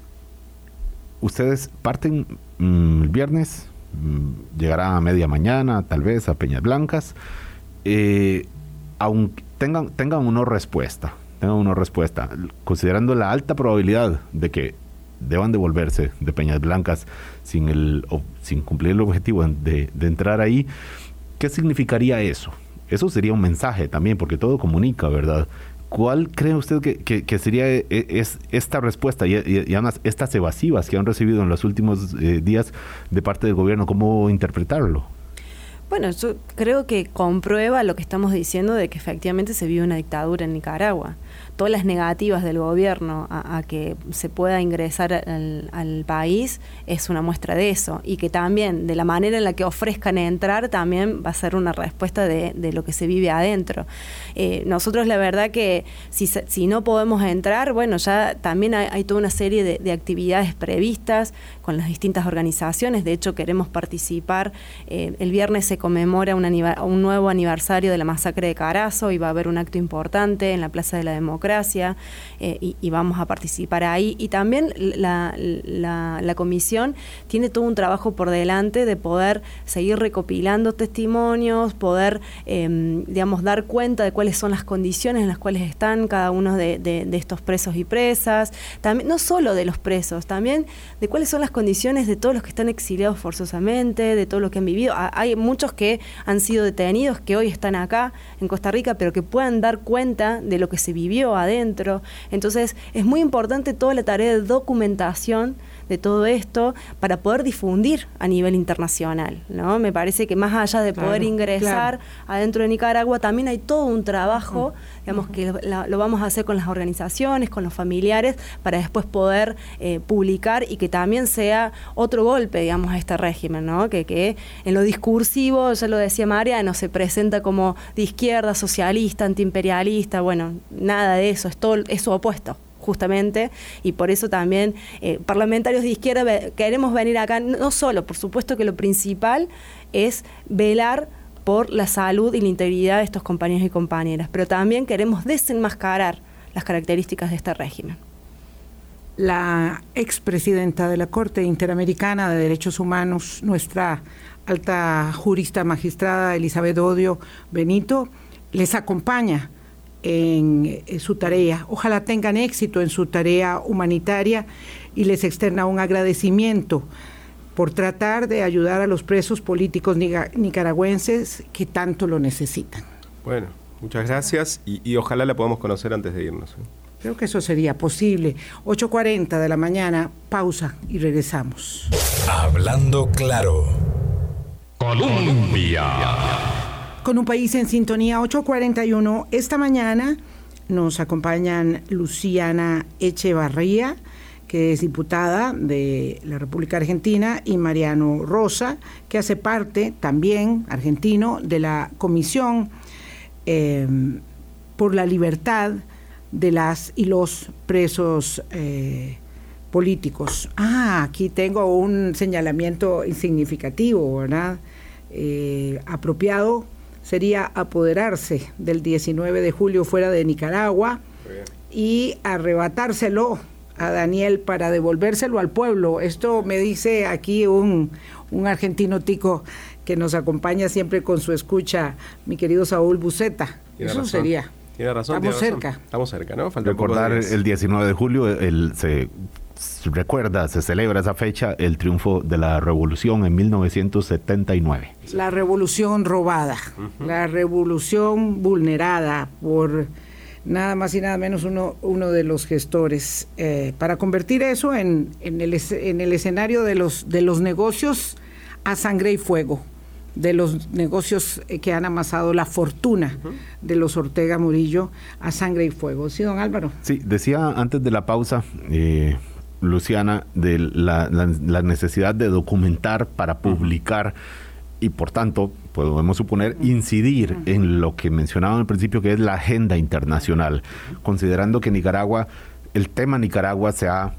ustedes parten mm, el viernes, mm, llegará a media mañana, tal vez a Peñas Blancas, eh, aunque tengan, tengan una respuesta, tengan una respuesta, considerando la alta probabilidad de que deban devolverse de Peñas Blancas sin, el, sin cumplir el objetivo de, de entrar ahí, ¿qué significaría eso? Eso sería un mensaje también, porque todo comunica, ¿verdad? ¿Cuál cree usted que, sería e, es, esta respuesta y, además estas evasivas que han recibido en los últimos eh, días de parte del gobierno? ¿Cómo interpretarlo? Bueno, yo creo que comprueba lo que estamos diciendo de que efectivamente se vive una dictadura en Nicaragua todas las negativas del gobierno a, que se pueda ingresar al, país es una muestra de eso. Y que también de la manera en la que ofrezcan entrar también va a ser una respuesta de, lo que se vive adentro. Eh, nosotros la verdad que si, no podemos entrar, bueno, ya también hay, toda una serie de, actividades previstas con las distintas organizaciones, de hecho queremos participar, eh, el viernes se conmemora un nuevo aniversario de la masacre de Carazo y va a haber un acto importante en la Plaza de la Democracia eh, y, vamos a participar ahí. Y también la, la, comisión tiene todo un trabajo por delante de poder seguir recopilando testimonios, poder, em, digamos, dar cuenta de cuáles son las condiciones en las cuales están cada uno de, de, estos presos y presas, también, no solo de los presos, también de cuáles son las condiciones de todos los que están exiliados forzosamente, de todo lo que han vivido. Hay muchos que han sido detenidos, que hoy están acá en Costa Rica, pero que puedan dar cuenta de lo que se vivió adentro. Entonces es muy importante toda la tarea de documentación de todo esto para poder difundir a nivel internacional. ¿no? Me parece que más allá de poder ingresar adentro de Nicaragua, también hay todo un trabajo, digamos, que lo vamos a hacer con las organizaciones, con los familiares, para después poder eh, publicar y que también sea otro golpe, digamos, a este régimen, ¿no? que, que en lo discursivo, ya lo decía María, no se presenta como de izquierda, socialista, antiimperialista, bueno, nada de eso, es todo es su opuesto justamente, y por eso también eh, parlamentarios de izquierda queremos venir acá, no solo, por supuesto que lo principal es velar por la salud y la integridad de estos compañeros y compañeras, pero también queremos desenmascarar las características de este régimen. La expresidenta de la Corte Interamericana de Derechos Humanos, nuestra alta jurista magistrada Elizabeth Odio Benito, les acompaña en, su tarea. Ojalá tengan éxito en su tarea humanitaria y les externa un agradecimiento por tratar de ayudar a los presos políticos nicaragüenses que tanto lo necesitan. Bueno, muchas gracias y, ojalá la podamos conocer antes de irnos. ¿eh? Creo que eso sería posible. 8.40 de la mañana, pausa y regresamos. Hablando claro. Colombia con un país en sintonía 841. Esta mañana nos acompañan Luciana Echevarría, que es diputada de la República Argentina, y Mariano Rosa, que hace parte también, argentino, de la Comisión em, por la Libertad de las y los presos eh, políticos. Ah, aquí tengo un señalamiento insignificativo, ¿verdad? Eh, apropiado sería apoderarse del 19 de julio fuera de Nicaragua y arrebatárselo a Daniel para devolvérselo al pueblo. Esto me dice aquí un, argentino tico que nos acompaña siempre con su escucha, mi querido Saúl Buceta. Eso sería. Tiene razón. Estamos cerca. Estamos cerca, ¿no? Falta Recordar el 19 de julio, el, se recuerda, se celebra esa fecha, el triunfo de la revolución en 1979. La revolución robada, la revolución vulnerada por nada más y nada menos uno, uno de los gestores, eh, para convertir eso en, en, el, en el escenario de los, de los negocios a sangre y fuego de los negocios eh, que han amasado la fortuna de los Ortega Murillo a sangre y fuego. Sí, don Álvaro. Sí, decía antes de la pausa, eh, Luciana, de la, necesidad de documentar para publicar y por tanto, podemos suponer, incidir en lo que mencionaba al principio, que es la agenda internacional, considerando que Nicaragua, el tema Nicaragua se ha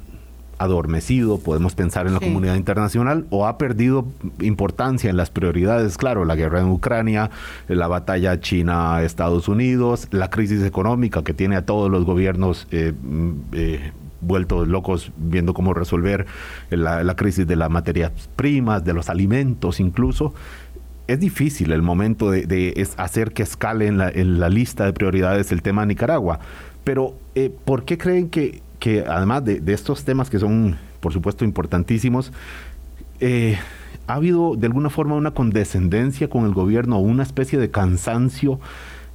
adormecido, podemos pensar en la comunidad internacional, o ha perdido importancia en las prioridades, claro, la guerra en Ucrania, la batalla China-Estados Unidos, la crisis económica que tiene a todos los gobiernos eh, mm, eh, vueltos locos viendo cómo resolver la, crisis de las materias primas, de los alimentos incluso. Es difícil el momento de, hacer que escale en la, lista de prioridades el tema Nicaragua. Pero, eh, ¿por qué creen que, que además de, estos temas que son, por supuesto, importantísimos, eh, ha habido de alguna forma una condescendencia con el gobierno, una especie de cansancio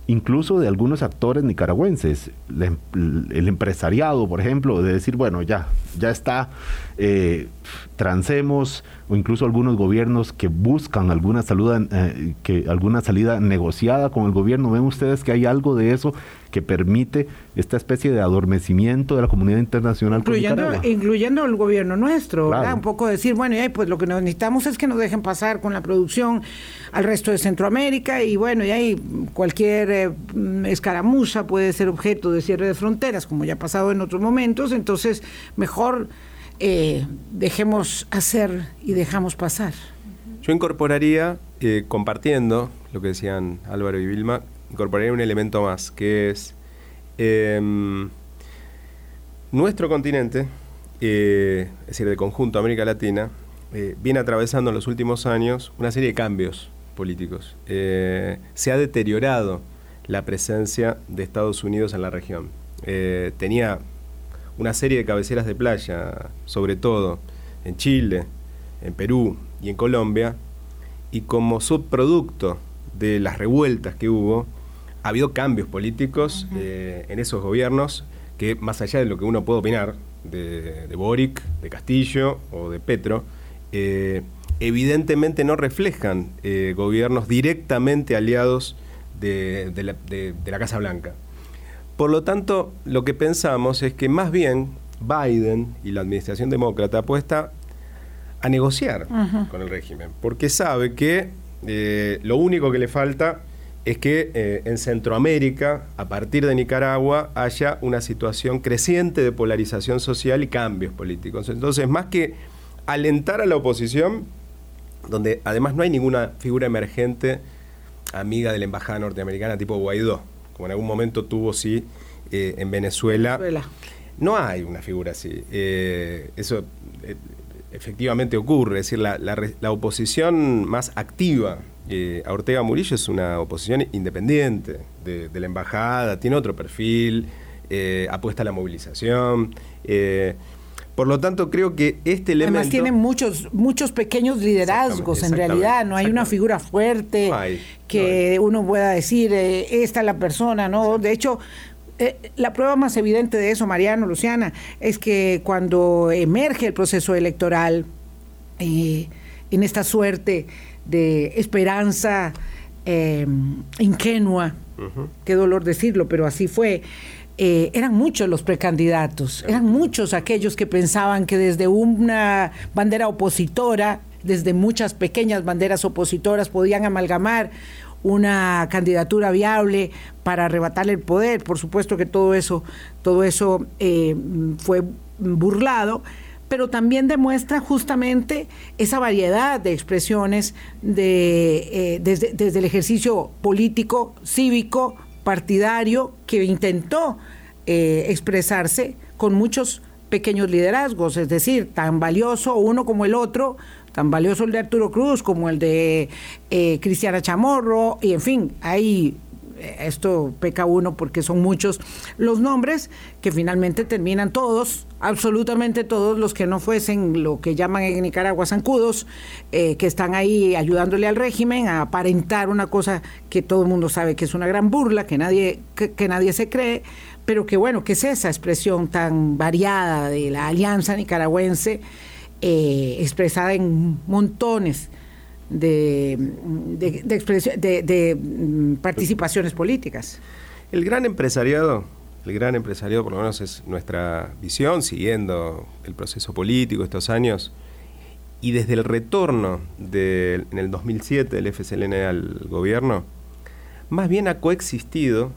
incluso de algunos actores nicaragüenses, em, el, empresariado, por ejemplo, de decir, bueno, ya, ya está, eh, transemos, o incluso algunos gobiernos que buscan alguna, saluda, eh, que, alguna salida negociada con el gobierno. ¿Ven ustedes que hay algo de eso que permite esta especie de adormecimiento de la comunidad internacional? Incluyendo, incluyendo el gobierno nuestro, Un poco decir, bueno, pues lo que necesitamos es que nos dejen pasar con la producción al resto de Centroamérica y bueno, y ahí cualquier eh, escaramuza puede ser objeto de cierre de fronteras, como ya ha pasado en otros momentos, entonces mejor eh, dejemos hacer y dejamos pasar. Yo incorporaría, eh, compartiendo lo que decían Álvaro y Vilma, incorporaría un elemento más, que es em, nuestro continente, eh, es decir, de conjunto América Latina, viene atravesando en los últimos años una serie de cambios políticos. se ha deteriorado la presencia de Estados Unidos en la región. tenía una serie de cabeceras de playa, sobre todo en Chile, en Perú y en Colombia, y como subproducto de las revueltas que hubo, ha habido cambios políticos eh, en esos gobiernos que, más allá de lo que uno puede opinar de, Boric, de Castillo o de Petro, eh, evidentemente no reflejan eh, gobiernos directamente aliados de la Casa Blanca. Por lo tanto, lo que pensamos es que más bien Biden y la administración demócrata apuesta a negociar con el régimen, porque sabe que eh, lo único que le falta es que eh, en Centroamérica, a partir de Nicaragua, haya una situación creciente de polarización social y cambios políticos. Entonces, más que alentar a la oposición, donde además no hay ninguna figura emergente amiga de la embajada norteamericana tipo Guaidó, como en algún momento tuvo sí eh, en Venezuela. No hay una figura así. Eh, eso eh, efectivamente ocurre. Es decir, la, oposición más activa a Ortega Murillo es una oposición independiente de, la embajada, tiene otro perfil, apuesta a la movilización. Por lo tanto, creo que este elemento... Además tiene muchos, muchos pequeños liderazgos, en realidad. No hay una figura fuerte que uno pueda decir, eh, esta es la persona, ¿no? De hecho, eh, la prueba más evidente de eso, Mariano, Luciana, es que cuando emerge el proceso electoral, eh, en esta suerte de esperanza ingenua, qué dolor decirlo, pero así fue, eh, eran muchos los precandidatos, eran muchos aquellos que pensaban que desde una bandera opositora, desde muchas pequeñas banderas opositoras, podían amalgamar una candidatura viable para arrebatarle el poder. Por supuesto que todo eso, todo eso eh, fue burlado, pero también demuestra justamente esa variedad de expresiones de, eh, desde, desde el ejercicio político, cívico, partidario que intentó eh, expresarse con muchos pequeños liderazgos, es decir, tan valioso uno como el otro, tan valioso el de Arturo Cruz como el de eh, Cristiana Chamorro, y en fin, hay esto peca uno porque son muchos los nombres que finalmente terminan todos, absolutamente todos los que no fuesen lo que llaman en Nicaragua zancudos, eh, que están ahí ayudándole al régimen a aparentar una cosa que todo el mundo sabe que es una gran burla, que nadie, que nadie se cree, pero que bueno, que es esa expresión tan variada de la alianza nicaragüense, eh, expresada en montones de, de, de, mm, participaciones políticas. El gran empresariado, el gran empresariado por lo menos es nuestra visión, siguiendo el proceso político estos años, y desde el retorno de, en el 2007 del FSLN al gobierno, más bien ha coexistido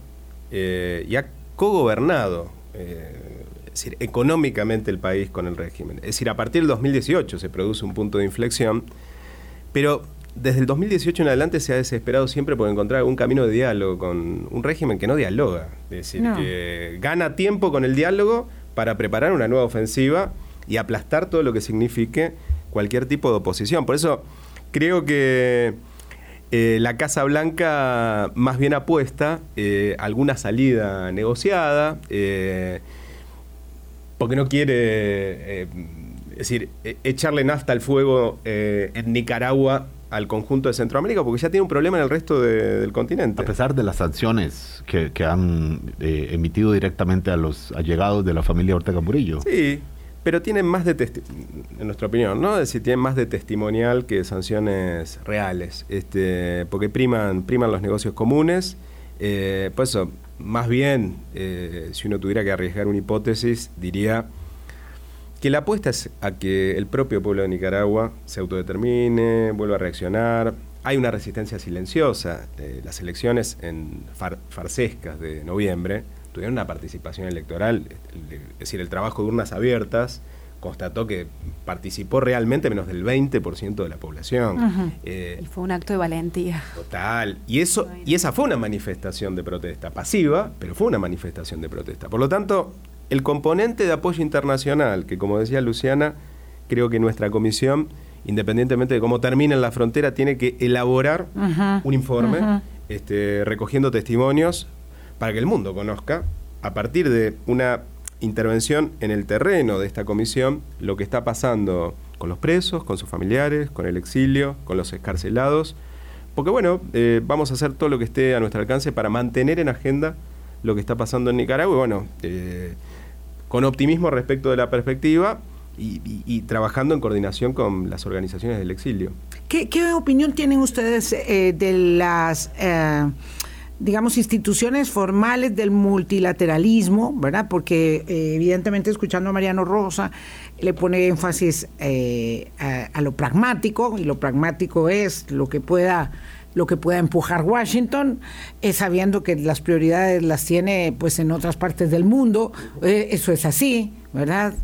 eh, y ha cogobernado, eh, económicamente el país con el régimen. Es decir, a partir del 2018 se produce un punto de inflexión, pero desde el 2018 en adelante se ha desesperado siempre por encontrar un camino de diálogo con un régimen que no dialoga, es decir, que gana tiempo con el diálogo para preparar una nueva ofensiva y aplastar todo lo que signifique cualquier tipo de oposición. Por eso creo que eh, la Casa Blanca más bien apuesta eh, alguna salida negociada, eh, porque no quiere, es decir, e, echarle nafta al fuego en Nicaragua al conjunto de Centroamérica, porque ya tiene un problema en el resto del continente. A pesar de las sanciones que, que han emitido directamente a los allegados de la familia Ortega Murillo. Sí, pero tienen más de, en nuestra opinión, ¿no? Es decir, tienen más de testimonial que sanciones reales, este, porque priman, priman los negocios comunes. Eh, por eso, más bien, eh, si uno tuviera que arriesgar una hipótesis, diría que la apuesta es a que el propio pueblo de Nicaragua se autodetermine, vuelva a reaccionar. Hay una resistencia silenciosa. Eh, las elecciones en farsescas de noviembre tuvieron una participación electoral, es decir, el trabajo de urnas abiertas constató que participó realmente menos del 20% de la población. Eh, y fue un acto de valentía. Total. Y, eso, y esa fue una manifestación de protesta, pasiva, pero fue una manifestación de protesta. Por lo tanto, el componente de apoyo internacional, que como decía Luciana, creo que nuestra comisión, independientemente de cómo termine en la frontera, tiene que elaborar un informe este, recogiendo testimonios para que el mundo conozca, a partir de una intervención en el terreno de esta comisión, lo que está pasando con los presos, con sus familiares, con el exilio, con los escarcelados, porque bueno, eh, vamos a hacer todo lo que esté a nuestro alcance para mantener en agenda lo que está pasando en Nicaragua, y bueno, eh, con optimismo respecto de la perspectiva. Y, trabajando en coordinación con las organizaciones del exilio. ¿Qué, opinión tienen ustedes eh, de las digamos, instituciones formales del multilateralismo, ¿verdad? Porque eh, evidentemente escuchando a Mariano Rosa le pone énfasis eh, a, lo pragmático y lo pragmático es lo que pueda lo que pueda empujar Washington, es sabiendo que las prioridades las tiene pues en otras partes del mundo, eh, eso es así, ¿verdad?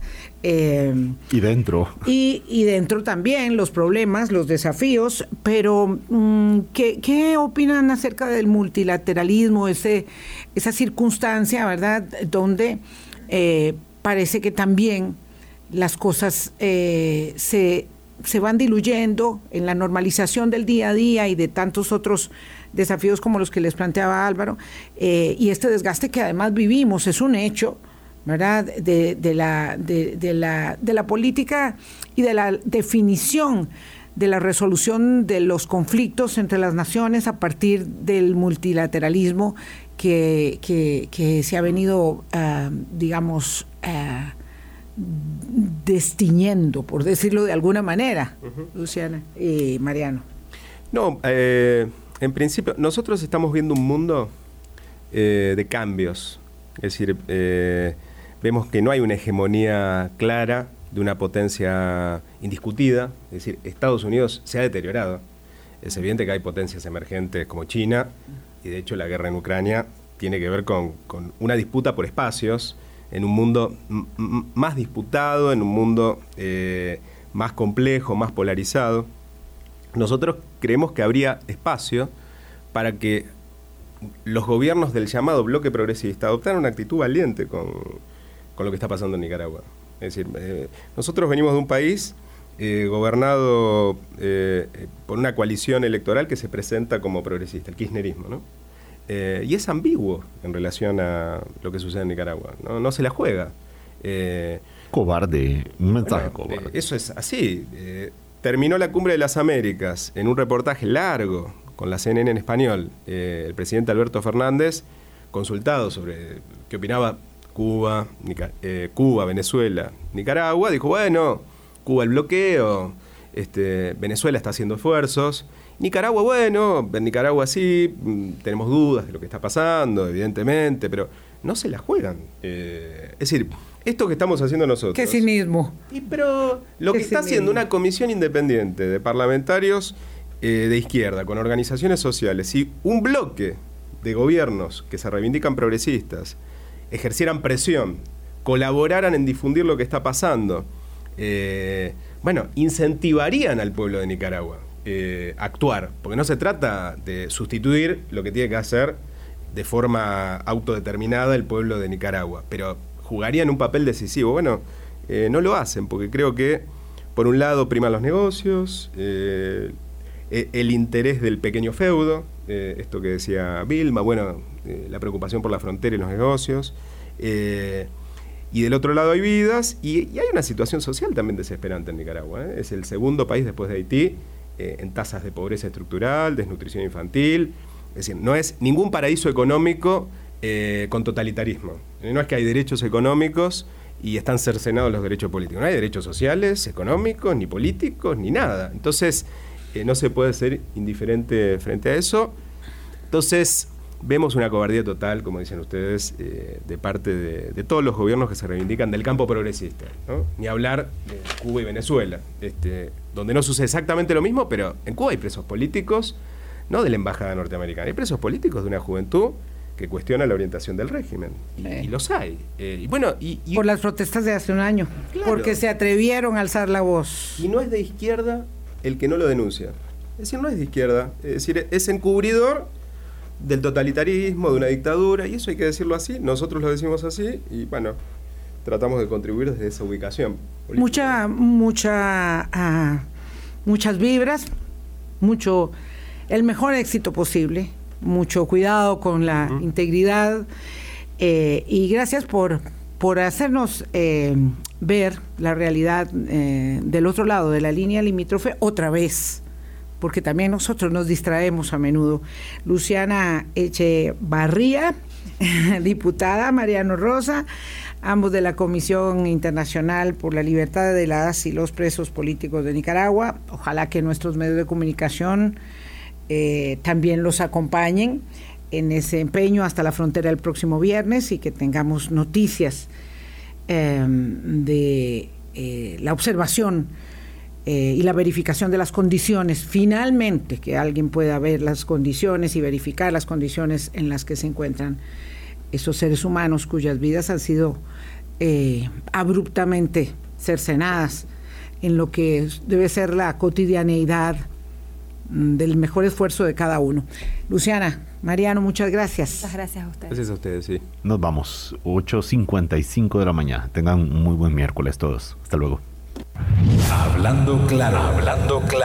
Eh, y dentro. Y, dentro también los problemas, los desafíos, pero mm, ¿qué, opinan acerca del multilateralismo, ese, esa circunstancia, ¿verdad? Donde eh, parece que también las cosas eh, se, se van diluyendo en la normalización del día a día y de tantos otros desafíos como los que les planteaba Álvaro, y este desgaste que además vivimos es un hecho ¿verdad? De, de, la, de, la, de la política y de la definición de la resolución de los conflictos entre las naciones a partir del multilateralismo que, que, se ha venido, uh, digamos, uh, destiñendo, por decirlo de alguna manera, Luciana y Mariano. No, eh, en principio, nosotros estamos viendo un mundo eh, de cambios. Es decir, eh, vemos que no hay una hegemonía clara de una potencia indiscutida, es decir, Estados Unidos se ha deteriorado. Es evidente que hay potencias emergentes como China, y de hecho la guerra en Ucrania tiene que ver con, una disputa por espacios en un mundo más disputado, en un mundo eh, más complejo, más polarizado. Nosotros creemos que habría espacio para que los gobiernos del llamado bloque progresista adoptaran una actitud valiente con, con lo que está pasando en Nicaragua. Es decir, eh, nosotros venimos de un país eh, gobernado por una coalición electoral que se presenta como progresista, el kirchnerismo, ¿no? Eh, y es ambiguo en relación a lo que sucede en Nicaragua. No, se la juega. Eh, cobarde, un mensaje cobarde. eso es así. terminó la cumbre de las Américas en un reportaje largo con la CNN en español. el presidente Alberto Fernández, consultado sobre qué opinaba Cuba, Cuba, Venezuela, Nicaragua, dijo, bueno, Cuba el bloqueo, este, Venezuela está haciendo esfuerzos. Nicaragua, bueno, en Nicaragua sí, mm, tenemos dudas de lo que está pasando, evidentemente, pero no se la juegan. Eh, es decir, esto que estamos haciendo nosotros. Qué cinismo. Y, pero lo que está haciendo una comisión independiente de parlamentarios eh, de izquierda, con organizaciones sociales y un bloque de gobiernos que se reivindican progresistas, ejercieran presión, colaboraran en difundir lo que está pasando. Eh, bueno, incentivarían al pueblo de Nicaragua eh, actuar, porque no se trata de sustituir lo que tiene que hacer de forma autodeterminada el pueblo de Nicaragua, pero jugarían un papel decisivo. Bueno, eh, no lo hacen, porque creo que, por un lado, priman los negocios, eh, e, el interés del pequeño feudo, esto que decía Vilma, bueno, la preocupación por la frontera y los negocios y del otro lado hay vidas y, hay una situación social también desesperante en Nicaragua. Es el segundo país después de Haití eh, en tasas de pobreza estructural, desnutrición infantil. Es decir, no es ningún paraíso económico eh, con totalitarismo. No es que hay derechos económicos y están cercenados los derechos políticos. No hay derechos sociales, económicos, ni políticos, ni nada. Entonces, no se puede ser indiferente frente a eso. Entonces, Vemos una cobardía total, como dicen ustedes, eh, de parte de, todos los gobiernos que se reivindican del campo progresista. Ni hablar de Cuba y Venezuela, este, donde no sucede exactamente lo mismo, pero en Cuba hay presos políticos, no de la embajada norteamericana, hay presos políticos de una juventud que cuestiona la orientación del régimen. Y, los hay. Eh, y bueno, y, Por las protestas de hace un año. Porque se atrevieron a alzar la voz. Y no es de izquierda el que no lo denuncia. Es decir, no es de izquierda. Es decir, es encubridor del totalitarismo, de una dictadura, y eso hay que decirlo así, nosotros lo decimos así, y bueno, tratamos de contribuir desde esa ubicación. Mucha, mucha, ah, muchas vibras, mucho, el mejor éxito posible, mucho cuidado con la integridad, eh, y gracias por, por hacernos eh, ver la realidad eh, del otro lado de la línea limítrofe otra vez porque también nosotros nos distraemos a menudo. Luciana Echevarría, <laughs> diputada, Mariano Rosa, ambos de la Comisión Internacional por la Libertad de las y los Presos Políticos de Nicaragua. Ojalá que nuestros medios de comunicación eh, también los acompañen en ese empeño hasta la frontera el próximo viernes y que tengamos noticias em, de eh, la observación eh, y la verificación de las condiciones, finalmente que alguien pueda ver las condiciones y verificar las condiciones en las que se encuentran esos seres humanos cuyas vidas han sido eh, abruptamente cercenadas en lo que debe ser la cotidianeidad mm, del mejor esfuerzo de cada uno. Luciana, Mariano, muchas gracias. Muchas gracias a ustedes. Gracias a ustedes, sí. Nos vamos, 8.55 de la mañana. Tengan un muy buen miércoles todos. Hasta luego. Hablando claro, hablando claro.